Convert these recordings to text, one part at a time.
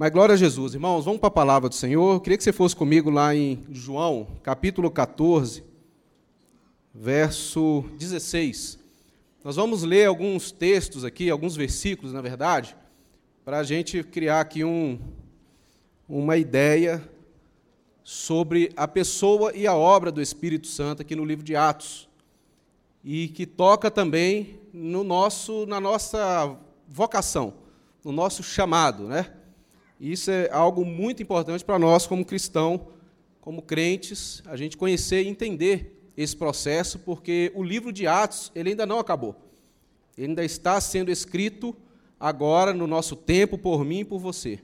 Mas glória a Jesus. Irmãos, vamos para a palavra do Senhor. Eu queria que você fosse comigo lá em João, capítulo 14, verso 16. Nós vamos ler alguns textos aqui, alguns versículos, na verdade, para a gente criar aqui um, uma ideia sobre a pessoa e a obra do Espírito Santo aqui no livro de Atos. E que toca também no nosso, na nossa vocação, no nosso chamado, né? Isso é algo muito importante para nós, como cristão, como crentes, a gente conhecer e entender esse processo, porque o livro de Atos ele ainda não acabou. Ele ainda está sendo escrito agora, no nosso tempo, por mim e por você.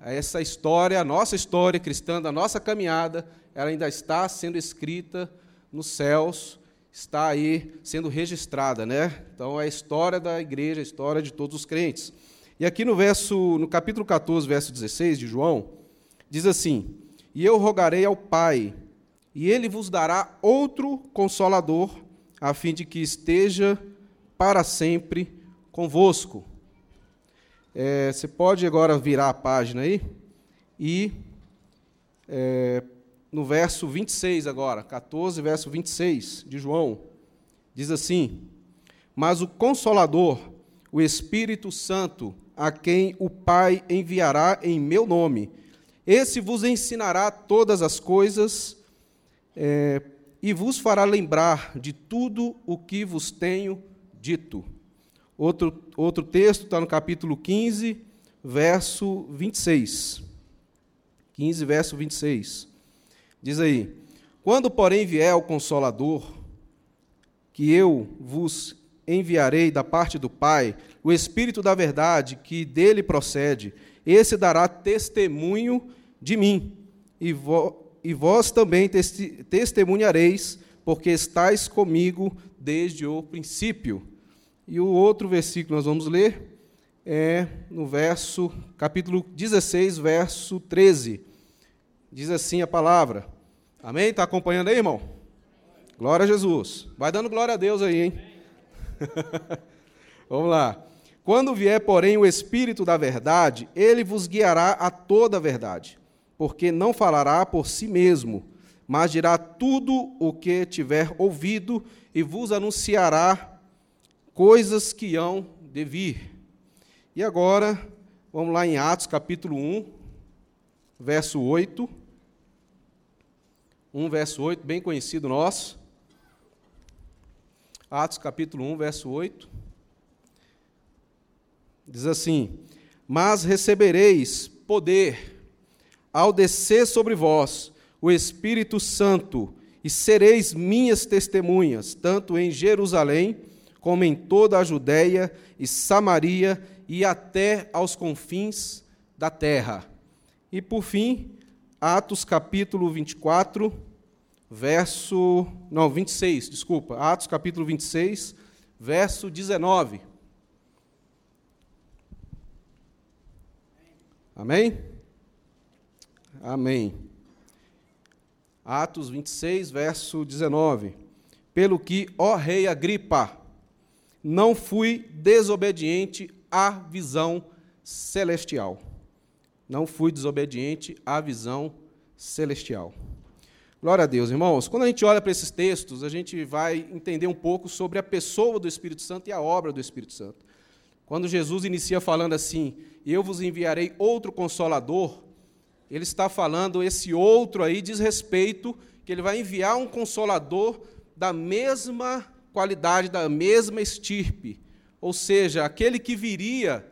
Essa história, a nossa história cristã, da nossa caminhada, ela ainda está sendo escrita nos céus, está aí sendo registrada, né? Então é a história da igreja, a história de todos os crentes. E aqui no verso, no capítulo 14, verso 16 de João, diz assim: "E eu rogarei ao Pai, e ele vos dará outro consolador, a fim de que esteja para sempre convosco." É, você pode agora virar a página aí e é, no verso 26 agora, 14, verso 26 de João, diz assim: Mas o Consolador, o Espírito Santo, a quem o Pai enviará em meu nome. Esse vos ensinará todas as coisas é, e vos fará lembrar de tudo o que vos tenho dito. Outro, outro texto está no capítulo 15, verso 26. 15, verso 26. Diz aí: Quando, porém, vier o Consolador, que eu vos enviarei da parte do Pai, o Espírito da Verdade, que dele procede, esse dará testemunho de mim, e, e vós também testi, testemunhareis, porque estáis comigo desde o princípio. E o outro versículo que nós vamos ler é no verso, capítulo 16, verso 13. Diz assim a palavra. Amém? Está acompanhando aí, irmão? Glória a Jesus. Vai dando glória a Deus aí, hein? Vamos lá. Quando vier, porém, o Espírito da verdade, ele vos guiará a toda a verdade, porque não falará por si mesmo, mas dirá tudo o que tiver ouvido e vos anunciará coisas que hão de vir. E agora, vamos lá em Atos capítulo 1, verso 8. 1, verso 8, bem conhecido nosso. Atos capítulo 1, verso 8. Diz assim: Mas recebereis poder ao descer sobre vós o Espírito Santo, e sereis minhas testemunhas, tanto em Jerusalém, como em toda a Judéia e Samaria e até aos confins da terra. E por fim, Atos capítulo 24, verso. Não, 26, desculpa. Atos capítulo 26, verso 19. Amém? Amém. Atos 26, verso 19. Pelo que, ó rei Agripa, não fui desobediente à visão celestial não fui desobediente à visão celestial. Glória a Deus, irmãos. Quando a gente olha para esses textos, a gente vai entender um pouco sobre a pessoa do Espírito Santo e a obra do Espírito Santo. Quando Jesus inicia falando assim: Eu vos enviarei outro consolador, ele está falando, esse outro aí diz respeito que ele vai enviar um consolador da mesma qualidade, da mesma estirpe. Ou seja, aquele que viria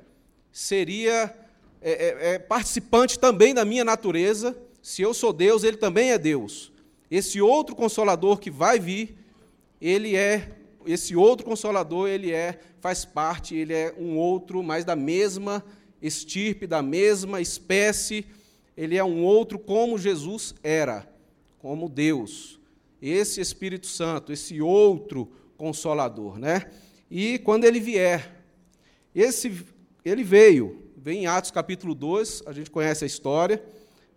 seria é, é, é participante também da minha natureza. Se eu sou Deus, ele também é Deus. Esse outro consolador que vai vir, ele é esse outro consolador, ele é faz parte, ele é um outro, mas da mesma estirpe, da mesma espécie. Ele é um outro como Jesus era, como Deus. Esse Espírito Santo, esse outro consolador, né? E quando ele vier, esse ele veio, vem em Atos capítulo 2, a gente conhece a história,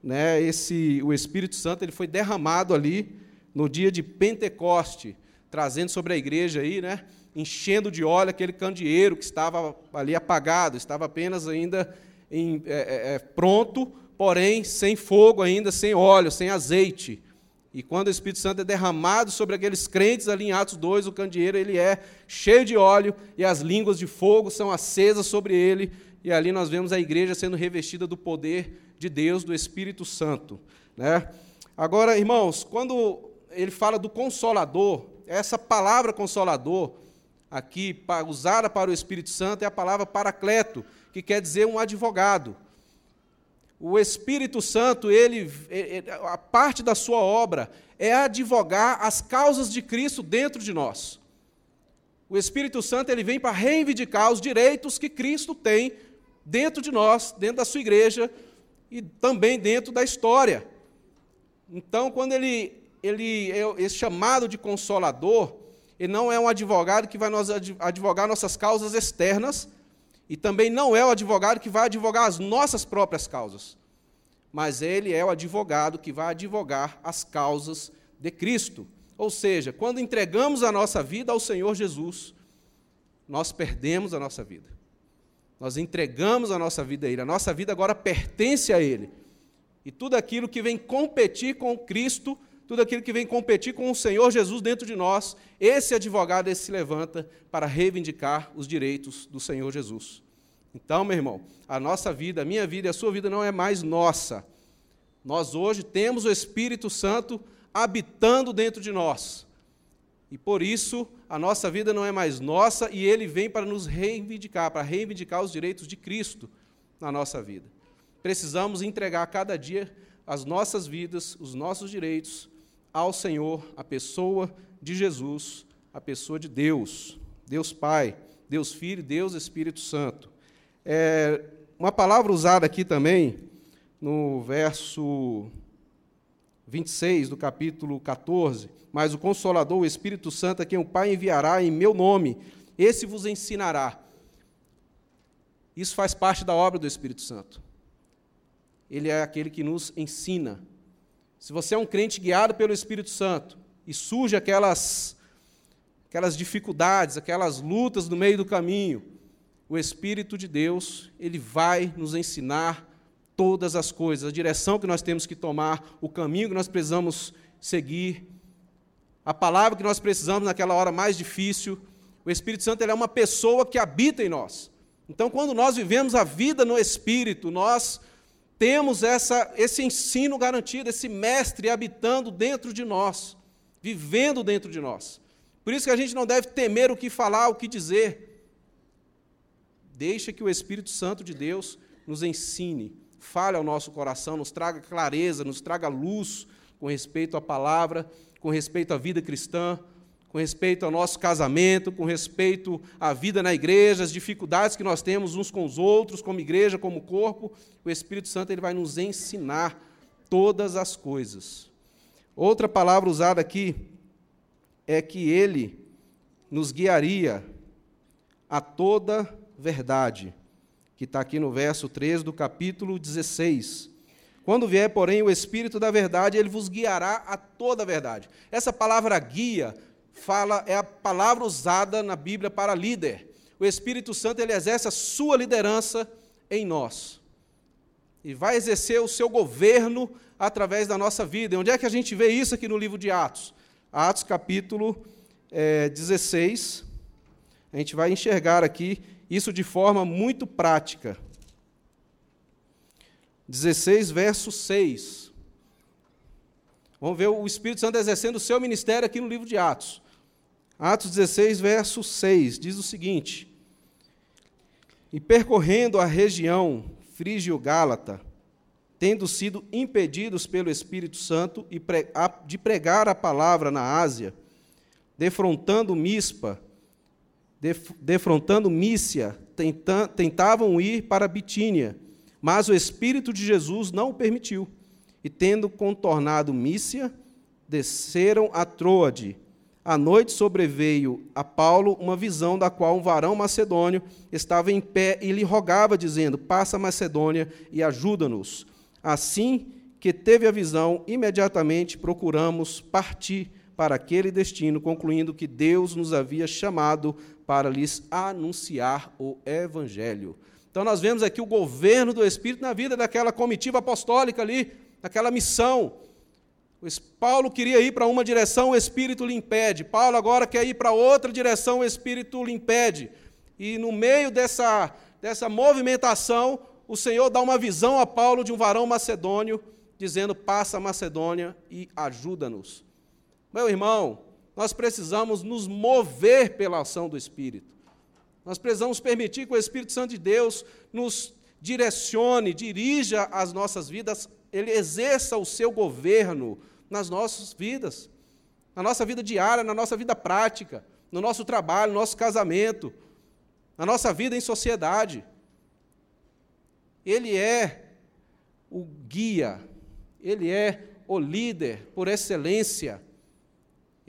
né? Esse o Espírito Santo ele foi derramado ali no dia de Pentecoste, trazendo sobre a igreja aí, né? Enchendo de óleo aquele candeeiro que estava ali apagado, estava apenas ainda em, é, é, pronto, porém sem fogo ainda, sem óleo, sem azeite. E quando o Espírito Santo é derramado sobre aqueles crentes ali em Atos 2, o candeeiro ele é cheio de óleo e as línguas de fogo são acesas sobre ele. E ali nós vemos a igreja sendo revestida do poder de Deus, do Espírito Santo. Né? Agora, irmãos, quando ele fala do consolador, essa palavra consolador, aqui usada para o Espírito Santo, é a palavra paracleto, que quer dizer um advogado. O Espírito Santo, ele, a parte da sua obra é advogar as causas de Cristo dentro de nós. O Espírito Santo ele vem para reivindicar os direitos que Cristo tem dentro de nós, dentro da sua igreja e também dentro da história. Então, quando ele, ele é esse chamado de consolador, ele não é um advogado que vai nos advogar nossas causas externas, e também não é o advogado que vai advogar as nossas próprias causas, mas ele é o advogado que vai advogar as causas de Cristo. Ou seja, quando entregamos a nossa vida ao Senhor Jesus, nós perdemos a nossa vida. Nós entregamos a nossa vida a Ele. A nossa vida agora pertence a Ele. E tudo aquilo que vem competir com Cristo, tudo aquilo que vem competir com o Senhor Jesus dentro de nós, esse advogado esse se levanta para reivindicar os direitos do Senhor Jesus. Então, meu irmão, a nossa vida, a minha vida e a sua vida não é mais nossa. Nós hoje temos o Espírito Santo habitando dentro de nós. E por isso, a nossa vida não é mais nossa e ele vem para nos reivindicar, para reivindicar os direitos de Cristo na nossa vida. Precisamos entregar cada dia as nossas vidas, os nossos direitos ao Senhor, a pessoa de Jesus, a pessoa de Deus, Deus Pai, Deus Filho, Deus Espírito Santo. É, uma palavra usada aqui também, no verso 26 do capítulo 14, mas o Consolador, o Espírito Santo, a quem o Pai enviará em meu nome, esse vos ensinará. Isso faz parte da obra do Espírito Santo. Ele é aquele que nos ensina, se você é um crente guiado pelo Espírito Santo e surge aquelas aquelas dificuldades, aquelas lutas no meio do caminho, o Espírito de Deus, ele vai nos ensinar todas as coisas, a direção que nós temos que tomar, o caminho que nós precisamos seguir, a palavra que nós precisamos naquela hora mais difícil. O Espírito Santo é uma pessoa que habita em nós. Então, quando nós vivemos a vida no Espírito, nós temos essa, esse ensino garantido, esse mestre habitando dentro de nós, vivendo dentro de nós. Por isso que a gente não deve temer o que falar, o que dizer. Deixa que o Espírito Santo de Deus nos ensine, fale ao nosso coração, nos traga clareza, nos traga luz com respeito à palavra, com respeito à vida cristã, com respeito ao nosso casamento, com respeito à vida na igreja, as dificuldades que nós temos uns com os outros, como igreja, como corpo, o Espírito Santo ele vai nos ensinar todas as coisas. Outra palavra usada aqui é que ele nos guiaria a toda verdade, que está aqui no verso 13 do capítulo 16. Quando vier, porém, o Espírito da verdade, ele vos guiará a toda a verdade. Essa palavra guia fala é a palavra usada na Bíblia para líder. O Espírito Santo ele exerce a sua liderança em nós. E vai exercer o seu governo através da nossa vida. E onde é que a gente vê isso aqui no livro de Atos? Atos capítulo é, 16. A gente vai enxergar aqui isso de forma muito prática. 16, verso 6. Vamos ver o Espírito Santo exercendo o seu ministério aqui no livro de Atos. Atos 16, verso 6, diz o seguinte: E percorrendo a região frígio-gálata, tendo sido impedidos pelo Espírito Santo de pregar a palavra na Ásia, defrontando Mispa, defrontando Mícia, tentavam ir para Bitínia, mas o Espírito de Jesus não o permitiu. E tendo contornado Mícia, desceram a Troade, à noite sobreveio a Paulo uma visão da qual um varão macedônio estava em pé e lhe rogava, dizendo: Passa Macedônia e ajuda-nos. Assim que teve a visão, imediatamente procuramos partir para aquele destino, concluindo que Deus nos havia chamado para lhes anunciar o Evangelho. Então nós vemos aqui o governo do Espírito na vida daquela comitiva apostólica ali, naquela missão. Paulo queria ir para uma direção, o Espírito lhe impede. Paulo agora quer ir para outra direção, o Espírito lhe impede. E no meio dessa, dessa movimentação, o Senhor dá uma visão a Paulo de um varão macedônio, dizendo: Passa a Macedônia e ajuda-nos. Meu irmão, nós precisamos nos mover pela ação do Espírito. Nós precisamos permitir que o Espírito Santo de Deus nos direcione, dirija as nossas vidas, ele exerça o seu governo nas nossas vidas, na nossa vida diária, na nossa vida prática, no nosso trabalho, no nosso casamento, na nossa vida em sociedade. Ele é o guia, ele é o líder por excelência.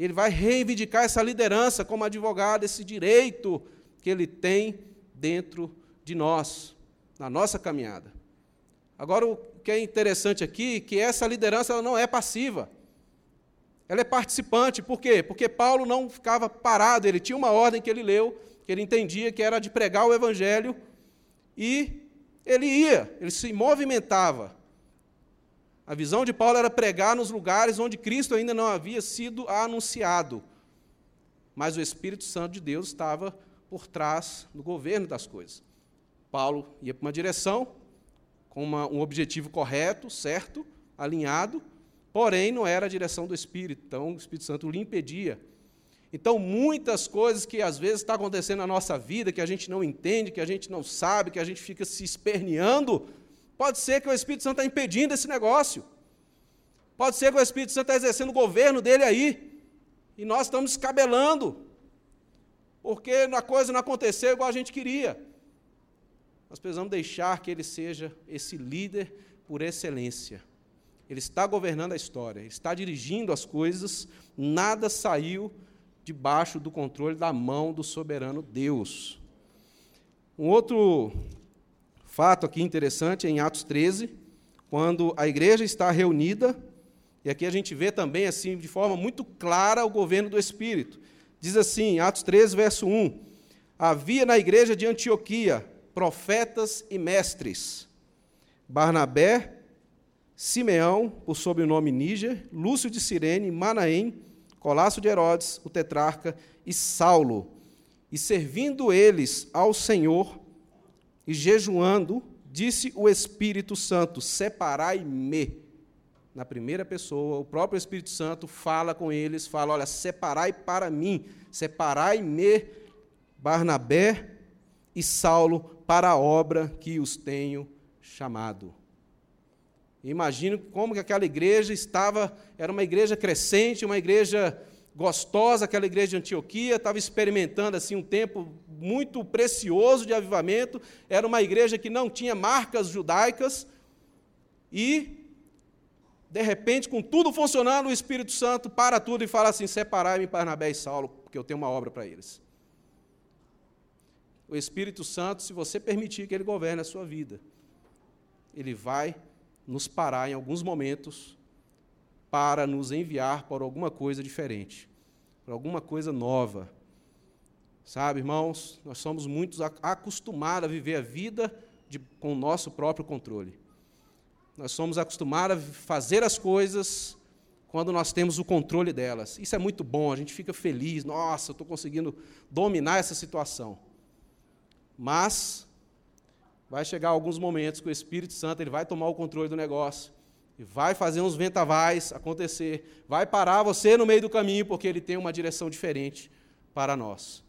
Ele vai reivindicar essa liderança como advogado, esse direito que ele tem dentro de nós, na nossa caminhada. Agora, o que é interessante aqui é que essa liderança ela não é passiva. Ela é participante. Por quê? Porque Paulo não ficava parado, ele tinha uma ordem que ele leu, que ele entendia que era de pregar o evangelho, e ele ia, ele se movimentava. A visão de Paulo era pregar nos lugares onde Cristo ainda não havia sido anunciado. Mas o Espírito Santo de Deus estava por trás do governo das coisas. Paulo ia para uma direção, com uma, um objetivo correto, certo, alinhado, porém não era a direção do Espírito, então o Espírito Santo lhe impedia. Então, muitas coisas que às vezes está acontecendo na nossa vida, que a gente não entende, que a gente não sabe, que a gente fica se esperneando, pode ser que o Espírito Santo está impedindo esse negócio. Pode ser que o Espírito Santo está exercendo o governo dele aí, e nós estamos descabelando, porque a coisa não aconteceu igual a gente queria. Nós precisamos deixar que ele seja esse líder por excelência. Ele está governando a história, ele está dirigindo as coisas, nada saiu debaixo do controle da mão do soberano Deus. Um outro fato aqui interessante é em Atos 13, quando a igreja está reunida, e aqui a gente vê também assim de forma muito clara o governo do Espírito. Diz assim, Atos 13, verso 1: Havia na igreja de Antioquia profetas e mestres: Barnabé, Simeão, por sobrenome Níger, Lúcio de Cirene, Manaém, Colasso de Herodes, o tetrarca, e Saulo. E servindo eles ao Senhor e jejuando, disse o Espírito Santo: Separai-me na primeira pessoa, o próprio Espírito Santo fala com eles, fala: olha, separai para mim, separai-me, Barnabé e Saulo, para a obra que os tenho chamado. Imagino como que aquela igreja estava, era uma igreja crescente, uma igreja gostosa, aquela igreja de Antioquia, estava experimentando assim um tempo muito precioso de avivamento, era uma igreja que não tinha marcas judaicas e de repente, com tudo funcionando, o Espírito Santo para tudo e fala assim: separai-me Barnabé e Saulo, porque eu tenho uma obra para eles. O Espírito Santo, se você permitir que ele governe a sua vida, ele vai nos parar em alguns momentos para nos enviar para alguma coisa diferente, para alguma coisa nova. Sabe, irmãos, nós somos muito acostumados a viver a vida de, com o nosso próprio controle. Nós somos acostumados a fazer as coisas quando nós temos o controle delas. Isso é muito bom, a gente fica feliz, nossa, eu estou conseguindo dominar essa situação. Mas vai chegar alguns momentos que o Espírito Santo ele vai tomar o controle do negócio e vai fazer uns ventavais acontecer, vai parar você no meio do caminho porque ele tem uma direção diferente para nós.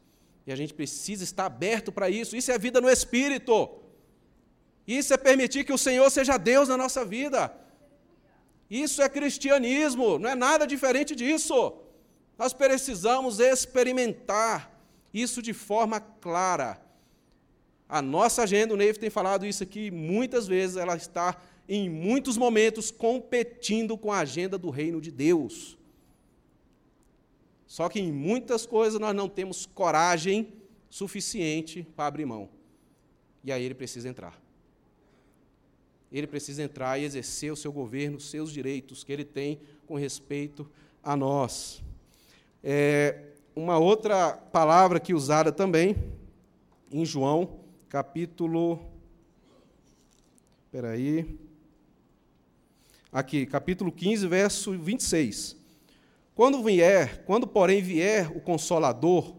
E a gente precisa estar aberto para isso. Isso é vida no Espírito. Isso é permitir que o Senhor seja Deus na nossa vida. Isso é cristianismo, não é nada diferente disso. Nós precisamos experimentar isso de forma clara. A nossa agenda, o Neive tem falado isso aqui muitas vezes, ela está em muitos momentos competindo com a agenda do reino de Deus. Só que em muitas coisas nós não temos coragem suficiente para abrir mão. E aí ele precisa entrar ele precisa entrar e exercer o seu governo, os seus direitos que ele tem com respeito a nós. É, uma outra palavra que usada também em João, capítulo Espera aí. Aqui, capítulo 15, verso 26. Quando vier, quando porém vier o consolador,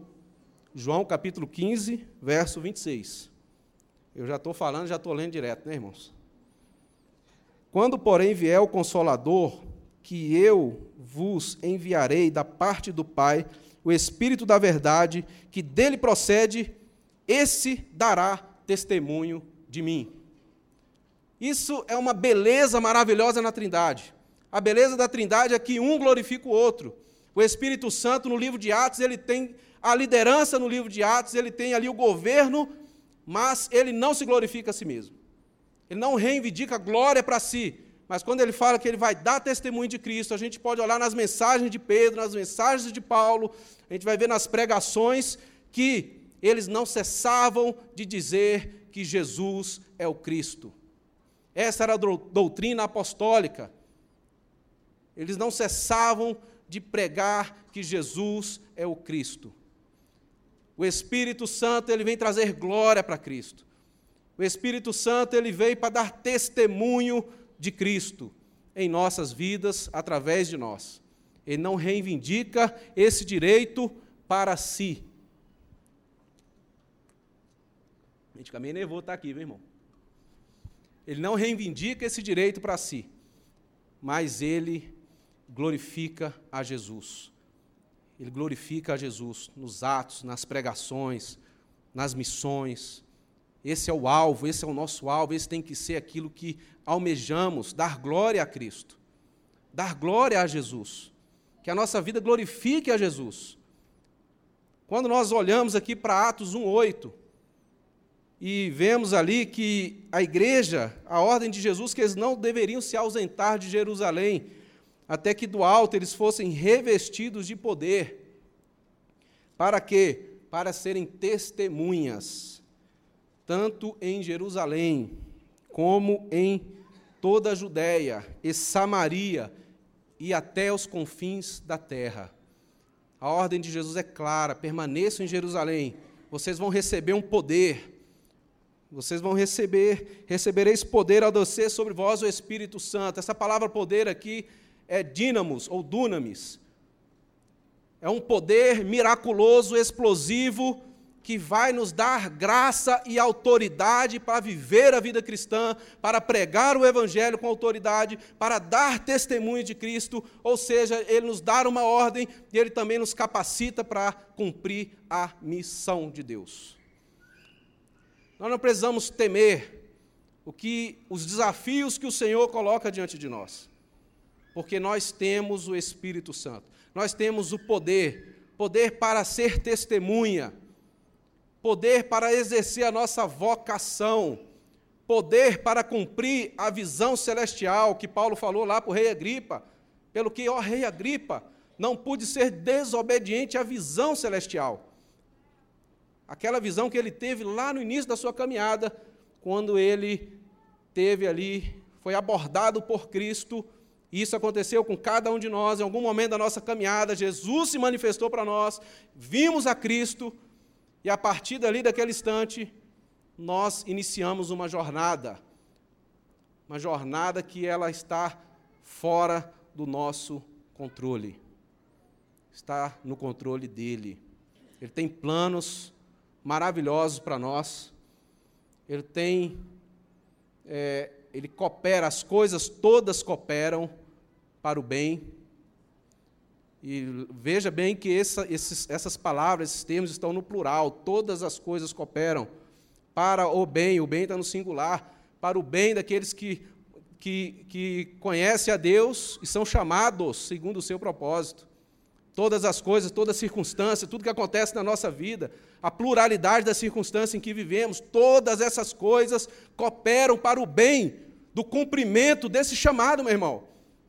João capítulo 15, verso 26. Eu já estou falando, já estou lendo direto, né, irmãos? Quando, porém, vier o consolador, que eu vos enviarei da parte do Pai, o Espírito da verdade, que dele procede, esse dará testemunho de mim. Isso é uma beleza maravilhosa na Trindade. A beleza da Trindade é que um glorifica o outro. O Espírito Santo, no livro de Atos, ele tem a liderança no livro de Atos, ele tem ali o governo, mas ele não se glorifica a si mesmo. Ele não reivindica glória para si. Mas quando ele fala que ele vai dar testemunho de Cristo, a gente pode olhar nas mensagens de Pedro, nas mensagens de Paulo, a gente vai ver nas pregações que eles não cessavam de dizer que Jesus é o Cristo. Essa era a doutrina apostólica. Eles não cessavam de pregar que Jesus é o Cristo. O Espírito Santo ele vem trazer glória para Cristo. O Espírito Santo ele veio para dar testemunho de Cristo em nossas vidas através de nós. Ele não reivindica esse direito para si. A gente fica meio nervoso estar aqui, meu irmão. Ele não reivindica esse direito para si, mas ele glorifica a Jesus. Ele glorifica a Jesus nos atos, nas pregações, nas missões. Esse é o alvo, esse é o nosso alvo, esse tem que ser aquilo que almejamos, dar glória a Cristo, dar glória a Jesus, que a nossa vida glorifique a Jesus. Quando nós olhamos aqui para Atos 1:8, e vemos ali que a igreja, a ordem de Jesus, que eles não deveriam se ausentar de Jerusalém, até que do alto eles fossem revestidos de poder. Para quê? Para serem testemunhas, tanto em Jerusalém, como em toda a Judéia e Samaria e até os confins da terra. A ordem de Jesus é clara: permaneçam em Jerusalém, vocês vão receber um poder vocês vão receber, recebereis poder ao descer sobre vós o Espírito Santo. Essa palavra poder aqui é dínamos ou dunamis. É um poder miraculoso, explosivo, que vai nos dar graça e autoridade para viver a vida cristã, para pregar o Evangelho com autoridade, para dar testemunho de Cristo, ou seja, Ele nos dá uma ordem e Ele também nos capacita para cumprir a missão de Deus. Nós não precisamos temer o que os desafios que o Senhor coloca diante de nós. Porque nós temos o Espírito Santo. Nós temos o poder, poder para ser testemunha, poder para exercer a nossa vocação, poder para cumprir a visão celestial que Paulo falou lá para o rei Agripa. Pelo que, ó rei Agripa, não pude ser desobediente à visão celestial. Aquela visão que ele teve lá no início da sua caminhada, quando ele teve ali, foi abordado por Cristo. Isso aconteceu com cada um de nós, em algum momento da nossa caminhada, Jesus se manifestou para nós, vimos a Cristo, e a partir dali, daquele instante, nós iniciamos uma jornada. Uma jornada que ela está fora do nosso controle. Está no controle dele. Ele tem planos maravilhosos para nós. Ele tem, é, ele coopera, as coisas todas cooperam para o bem. E veja bem que essa, esses, essas palavras, esses termos estão no plural. Todas as coisas cooperam para o bem, o bem está no singular, para o bem daqueles que, que, que conhecem a Deus e são chamados segundo o seu propósito. Todas as coisas, toda circunstância, tudo que acontece na nossa vida, a pluralidade das circunstâncias em que vivemos, todas essas coisas cooperam para o bem do cumprimento desse chamado, meu irmão.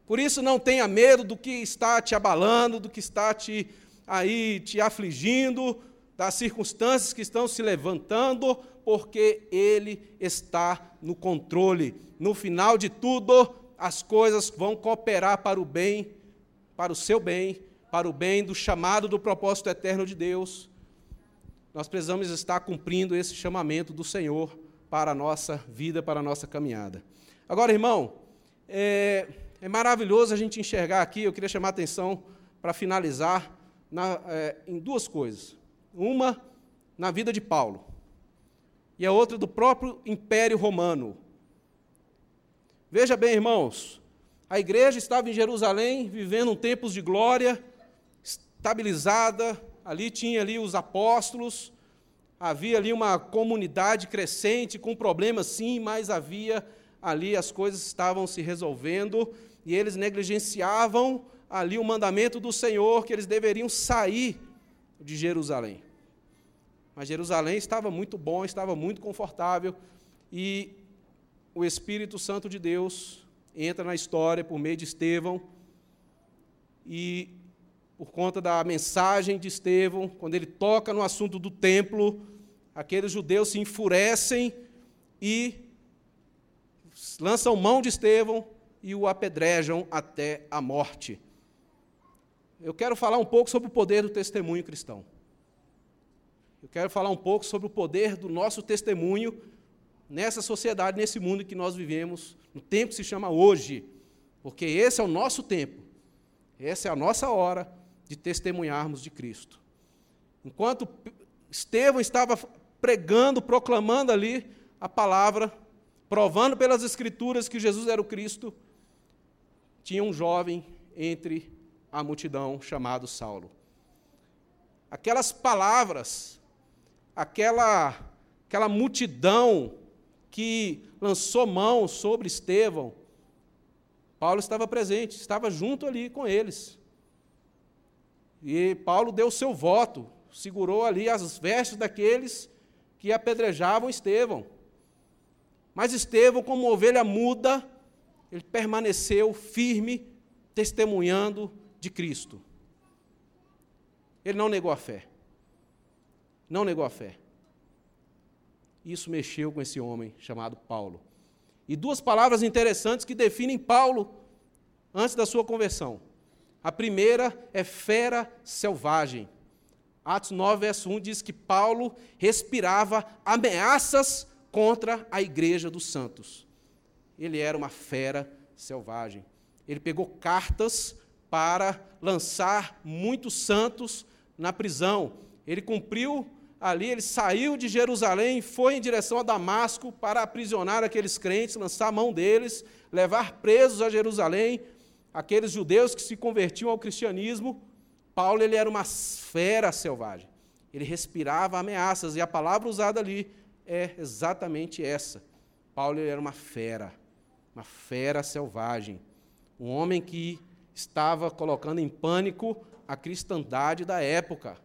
Por isso não tenha medo do que está te abalando, do que está te aí te afligindo, das circunstâncias que estão se levantando, porque ele está no controle. No final de tudo, as coisas vão cooperar para o bem, para o seu bem para o bem do chamado do propósito eterno de Deus, nós precisamos estar cumprindo esse chamamento do Senhor para a nossa vida, para a nossa caminhada. Agora, irmão, é, é maravilhoso a gente enxergar aqui, eu queria chamar a atenção para finalizar na, é, em duas coisas. Uma, na vida de Paulo, e a outra do próprio Império Romano. Veja bem, irmãos, a igreja estava em Jerusalém, vivendo um tempos de glória, estabilizada, ali tinha ali os apóstolos, havia ali uma comunidade crescente, com problemas sim, mas havia ali as coisas estavam se resolvendo e eles negligenciavam ali o mandamento do Senhor que eles deveriam sair de Jerusalém. Mas Jerusalém estava muito bom, estava muito confortável e o Espírito Santo de Deus entra na história por meio de Estevão e por conta da mensagem de Estevão, quando ele toca no assunto do templo, aqueles judeus se enfurecem e lançam mão de Estevão e o apedrejam até a morte. Eu quero falar um pouco sobre o poder do testemunho cristão. Eu quero falar um pouco sobre o poder do nosso testemunho nessa sociedade, nesse mundo que nós vivemos, no tempo que se chama hoje, porque esse é o nosso tempo, essa é a nossa hora de testemunharmos de Cristo. Enquanto Estevão estava pregando, proclamando ali a palavra, provando pelas Escrituras que Jesus era o Cristo, tinha um jovem entre a multidão chamado Saulo. Aquelas palavras, aquela, aquela multidão que lançou mão sobre Estevão, Paulo estava presente, estava junto ali com eles. E Paulo deu seu voto, segurou ali as vestes daqueles que apedrejavam Estevão. Mas Estevão, como ovelha muda, ele permaneceu firme, testemunhando de Cristo. Ele não negou a fé. Não negou a fé. Isso mexeu com esse homem chamado Paulo. E duas palavras interessantes que definem Paulo antes da sua conversão. A primeira é fera selvagem. Atos 9, verso 1 diz que Paulo respirava ameaças contra a igreja dos santos. Ele era uma fera selvagem. Ele pegou cartas para lançar muitos santos na prisão. Ele cumpriu ali, ele saiu de Jerusalém, foi em direção a Damasco para aprisionar aqueles crentes, lançar a mão deles, levar presos a Jerusalém aqueles judeus que se convertiam ao cristianismo. Paulo ele era uma fera selvagem. Ele respirava ameaças e a palavra usada ali é exatamente essa. Paulo era uma fera, uma fera selvagem, um homem que estava colocando em pânico a cristandade da época.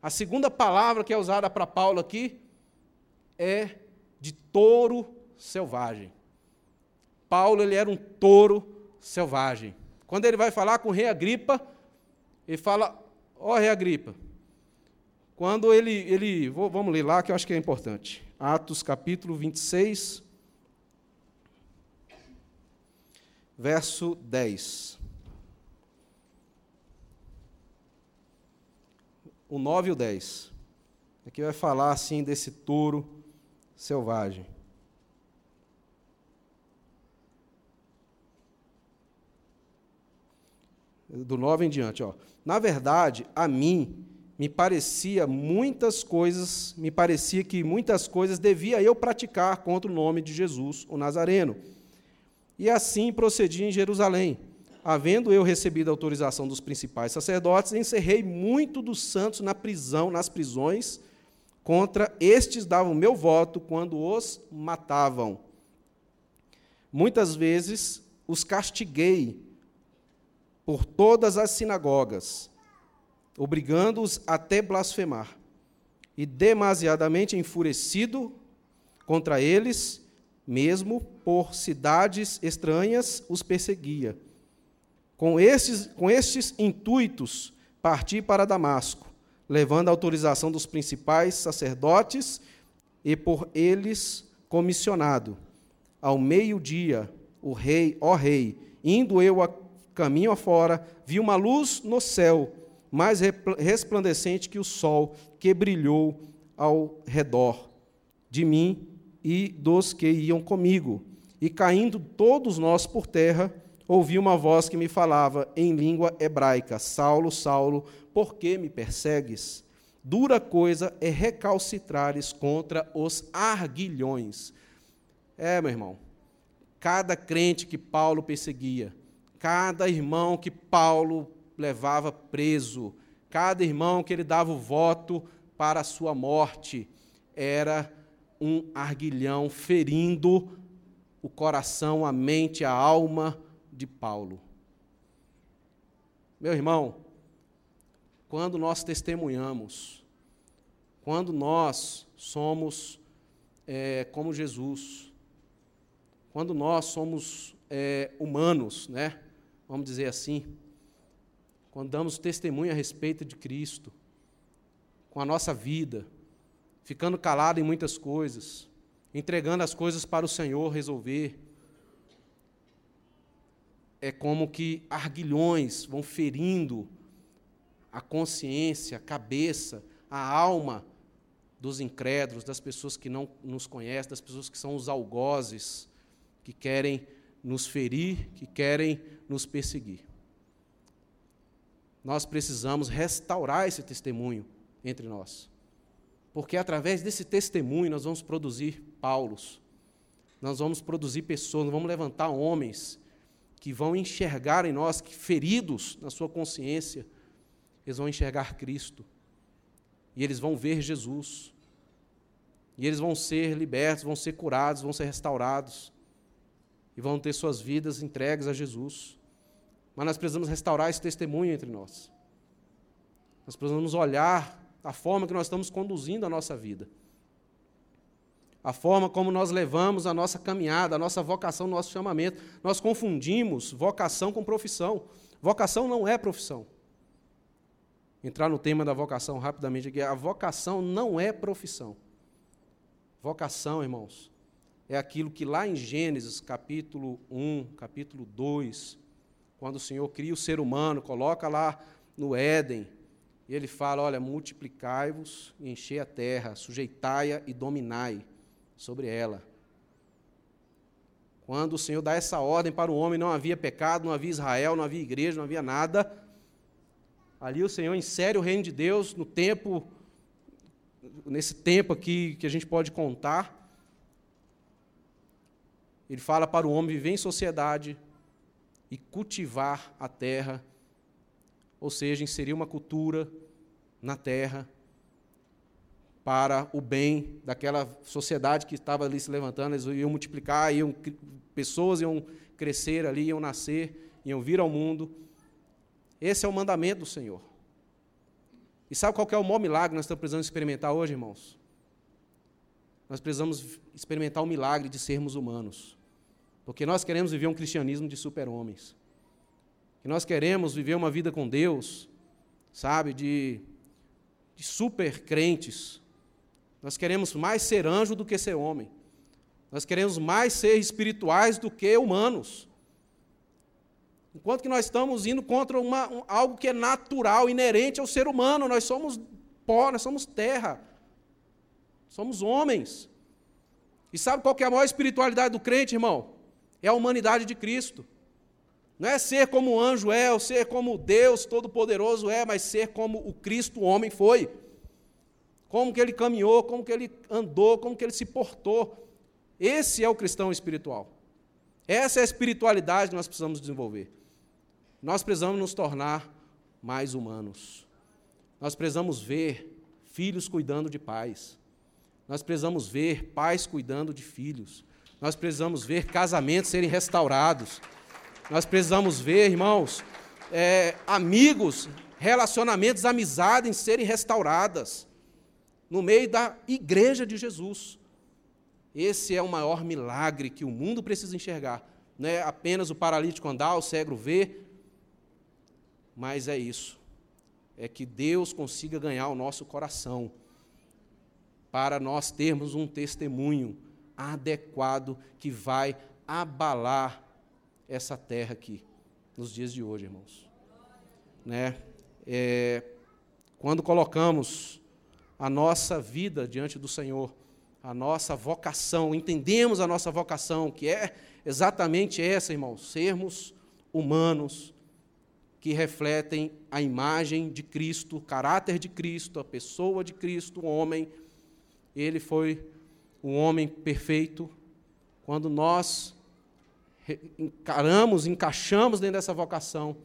A segunda palavra que é usada para Paulo aqui é de touro selvagem. Paulo ele era um touro selvagem. Quando ele vai falar com o rei Agripa, ele fala: Ó oh, rei Agripa, quando ele, ele vou, vamos ler lá que eu acho que é importante. Atos capítulo 26, verso 10. O 9 e o 10. Aqui vai falar assim desse touro selvagem. Do 9 em diante, ó. Na verdade, a mim me parecia muitas coisas, me parecia que muitas coisas devia eu praticar contra o nome de Jesus, o Nazareno. E assim procedi em Jerusalém. Havendo eu recebido a autorização dos principais sacerdotes, encerrei muito dos santos na prisão, nas prisões, contra estes davam meu voto quando os matavam. Muitas vezes os castiguei por todas as sinagogas obrigando-os até blasfemar. E demasiadamente enfurecido contra eles, mesmo por cidades estranhas, os perseguia. Com estes, com estes intuitos, parti para Damasco, levando a autorização dos principais sacerdotes e por eles comissionado. Ao meio-dia, o rei, ó rei, indo eu a caminho afora, vi uma luz no céu mais resplandecente que o sol que brilhou ao redor. de mim e dos que iam comigo. E caindo todos nós por terra, ouvi uma voz que me falava em língua hebraica: Saulo, Saulo, por que me persegues? Dura coisa é recalcitrares contra os arguilhões. É, meu irmão, cada crente que Paulo perseguia, cada irmão que Paulo levava preso, cada irmão que ele dava o voto para a sua morte, era um arguilhão ferindo o coração, a mente, a alma de Paulo. Meu irmão, quando nós testemunhamos, quando nós somos é, como Jesus, quando nós somos é, humanos, né? Vamos dizer assim, quando damos testemunho a respeito de Cristo, com a nossa vida, ficando calado em muitas coisas, entregando as coisas para o Senhor resolver. É como que arguilhões vão ferindo a consciência, a cabeça, a alma dos incrédulos, das pessoas que não nos conhecem, das pessoas que são os algozes, que querem nos ferir, que querem nos perseguir. Nós precisamos restaurar esse testemunho entre nós. Porque através desse testemunho nós vamos produzir Paulos, nós vamos produzir pessoas, nós vamos levantar homens que vão enxergar em nós, que feridos na sua consciência, eles vão enxergar Cristo. E eles vão ver Jesus. E eles vão ser libertos, vão ser curados, vão ser restaurados. E vão ter suas vidas entregues a Jesus. Mas nós precisamos restaurar esse testemunho entre nós. Nós precisamos olhar a forma que nós estamos conduzindo a nossa vida, a forma como nós levamos a nossa caminhada, a nossa vocação, o nosso chamamento. Nós confundimos vocação com profissão. Vocação não é profissão. Entrar no tema da vocação rapidamente aqui. A vocação não é profissão. Vocação, irmãos, é aquilo que lá em Gênesis, capítulo 1, capítulo 2, quando o Senhor cria o ser humano, coloca lá no Éden, e ele fala: olha, multiplicai-vos e enchei a terra, sujeitai-a e dominai sobre ela. Quando o Senhor dá essa ordem para o homem, não havia pecado, não havia Israel, não havia igreja, não havia nada. Ali o Senhor insere o reino de Deus no tempo, nesse tempo aqui que a gente pode contar. Ele fala para o homem viver em sociedade e cultivar a terra ou seja, inserir uma cultura na terra para o bem daquela sociedade que estava ali se levantando, eles iam multiplicar, iam, pessoas iam crescer ali, iam nascer, iam vir ao mundo. Esse é o mandamento do Senhor. E sabe qual é o maior milagre que nós estamos precisando experimentar hoje, irmãos? Nós precisamos experimentar o milagre de sermos humanos. Porque nós queremos viver um cristianismo de super-homens que nós queremos viver uma vida com Deus, sabe, de, de super crentes. Nós queremos mais ser anjo do que ser homem. Nós queremos mais ser espirituais do que humanos. Enquanto que nós estamos indo contra uma, um, algo que é natural, inerente ao ser humano, nós somos pó, nós somos terra, somos homens. E sabe qual é a maior espiritualidade do crente, irmão? É a humanidade de Cristo. Não é ser como o anjo é, ou ser como Deus Todo-Poderoso é, mas ser como o Cristo o homem foi. Como que ele caminhou, como que ele andou, como que ele se portou. Esse é o cristão espiritual. Essa é a espiritualidade que nós precisamos desenvolver. Nós precisamos nos tornar mais humanos. Nós precisamos ver filhos cuidando de pais. Nós precisamos ver pais cuidando de filhos. Nós precisamos ver casamentos serem restaurados. Nós precisamos ver, irmãos, é, amigos, relacionamentos, amizades serem restauradas no meio da igreja de Jesus. Esse é o maior milagre que o mundo precisa enxergar. Não é apenas o paralítico andar, o cego ver, mas é isso. É que Deus consiga ganhar o nosso coração para nós termos um testemunho adequado que vai abalar essa terra aqui, nos dias de hoje, irmãos. Né? É, quando colocamos a nossa vida diante do Senhor, a nossa vocação, entendemos a nossa vocação, que é exatamente essa, irmãos, sermos humanos que refletem a imagem de Cristo, o caráter de Cristo, a pessoa de Cristo, o homem. Ele foi um homem perfeito. Quando nós encaramos, encaixamos dentro dessa vocação,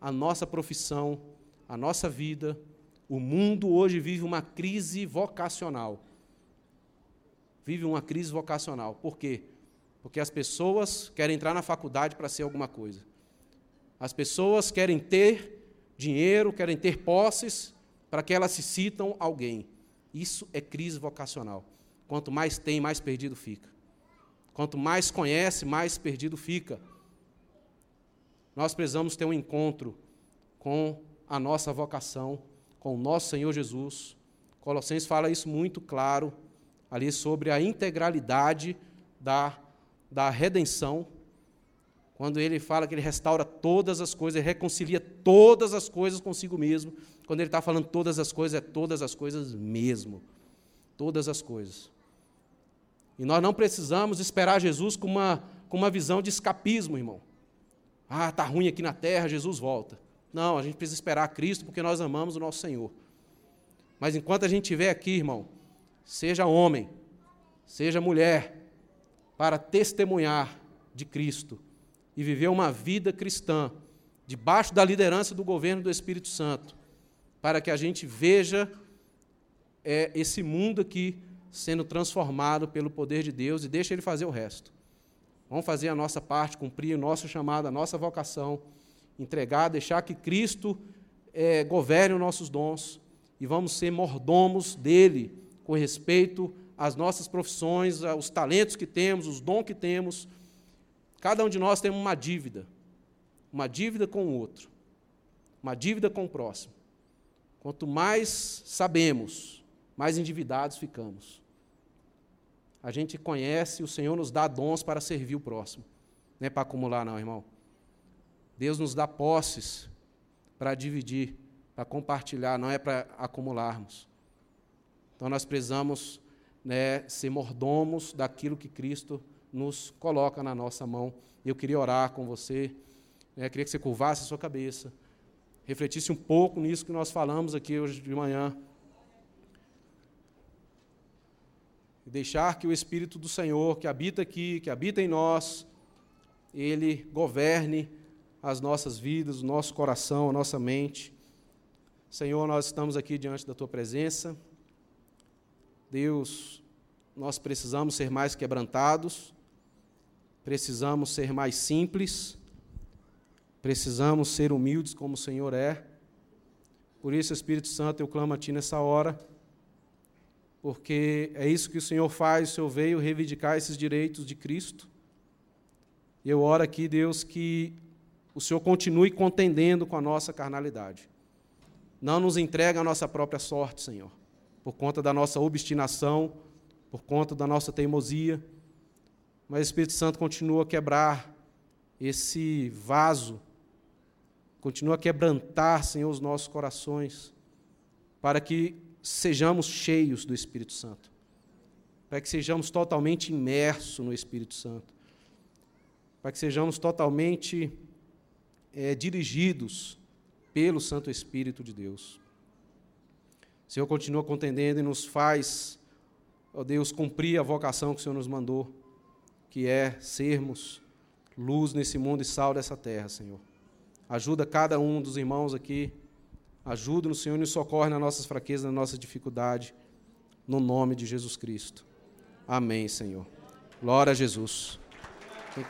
a nossa profissão, a nossa vida, o mundo hoje vive uma crise vocacional. Vive uma crise vocacional. Por quê? Porque as pessoas querem entrar na faculdade para ser alguma coisa. As pessoas querem ter dinheiro, querem ter posses, para que elas se citam alguém. Isso é crise vocacional. Quanto mais tem, mais perdido fica. Quanto mais conhece, mais perdido fica. Nós precisamos ter um encontro com a nossa vocação, com o nosso Senhor Jesus. Colossenses fala isso muito claro ali sobre a integralidade da, da redenção. Quando ele fala que ele restaura todas as coisas, ele reconcilia todas as coisas consigo mesmo. Quando ele está falando todas as coisas, é todas as coisas mesmo. Todas as coisas. E nós não precisamos esperar Jesus com uma, com uma visão de escapismo, irmão. Ah, está ruim aqui na terra, Jesus volta. Não, a gente precisa esperar Cristo porque nós amamos o nosso Senhor. Mas enquanto a gente estiver aqui, irmão, seja homem, seja mulher, para testemunhar de Cristo e viver uma vida cristã, debaixo da liderança do governo do Espírito Santo, para que a gente veja é, esse mundo aqui sendo transformado pelo poder de Deus e deixe Ele fazer o resto. Vamos fazer a nossa parte, cumprir o nosso chamado, a nossa vocação, entregar, deixar que Cristo é, governe os nossos dons e vamos ser mordomos dele com respeito às nossas profissões, aos talentos que temos, os dons que temos. Cada um de nós tem uma dívida, uma dívida com o outro, uma dívida com o próximo. Quanto mais sabemos, mais endividados ficamos. A gente conhece, o Senhor nos dá dons para servir o próximo. Não é para acumular, não, irmão. Deus nos dá posses para dividir, para compartilhar, não é para acumularmos. Então nós precisamos né, ser mordomos daquilo que Cristo nos coloca na nossa mão. Eu queria orar com você, né, queria que você curvasse a sua cabeça, refletisse um pouco nisso que nós falamos aqui hoje de manhã. E deixar que o Espírito do Senhor, que habita aqui, que habita em nós, ele governe as nossas vidas, o nosso coração, a nossa mente. Senhor, nós estamos aqui diante da tua presença. Deus, nós precisamos ser mais quebrantados, precisamos ser mais simples, precisamos ser humildes como o Senhor é. Por isso, Espírito Santo, eu clamo a Ti nessa hora porque é isso que o Senhor faz, o Senhor veio reivindicar esses direitos de Cristo. E eu oro aqui, Deus, que o Senhor continue contendendo com a nossa carnalidade. Não nos entregue a nossa própria sorte, Senhor, por conta da nossa obstinação, por conta da nossa teimosia. Mas o Espírito Santo continua a quebrar esse vaso, continua a quebrantar, Senhor, os nossos corações, para que sejamos cheios do Espírito Santo, para que sejamos totalmente imersos no Espírito Santo, para que sejamos totalmente é, dirigidos pelo Santo Espírito de Deus. O Senhor continua contendendo e nos faz, ó Deus, cumprir a vocação que o Senhor nos mandou, que é sermos luz nesse mundo e sal dessa terra, Senhor. Ajuda cada um dos irmãos aqui Ajuda-nos, Senhor, e nos socorre nas nossas fraquezas, na nossa dificuldade, no nome de Jesus Cristo. Amém, Senhor. Glória a Jesus. Quem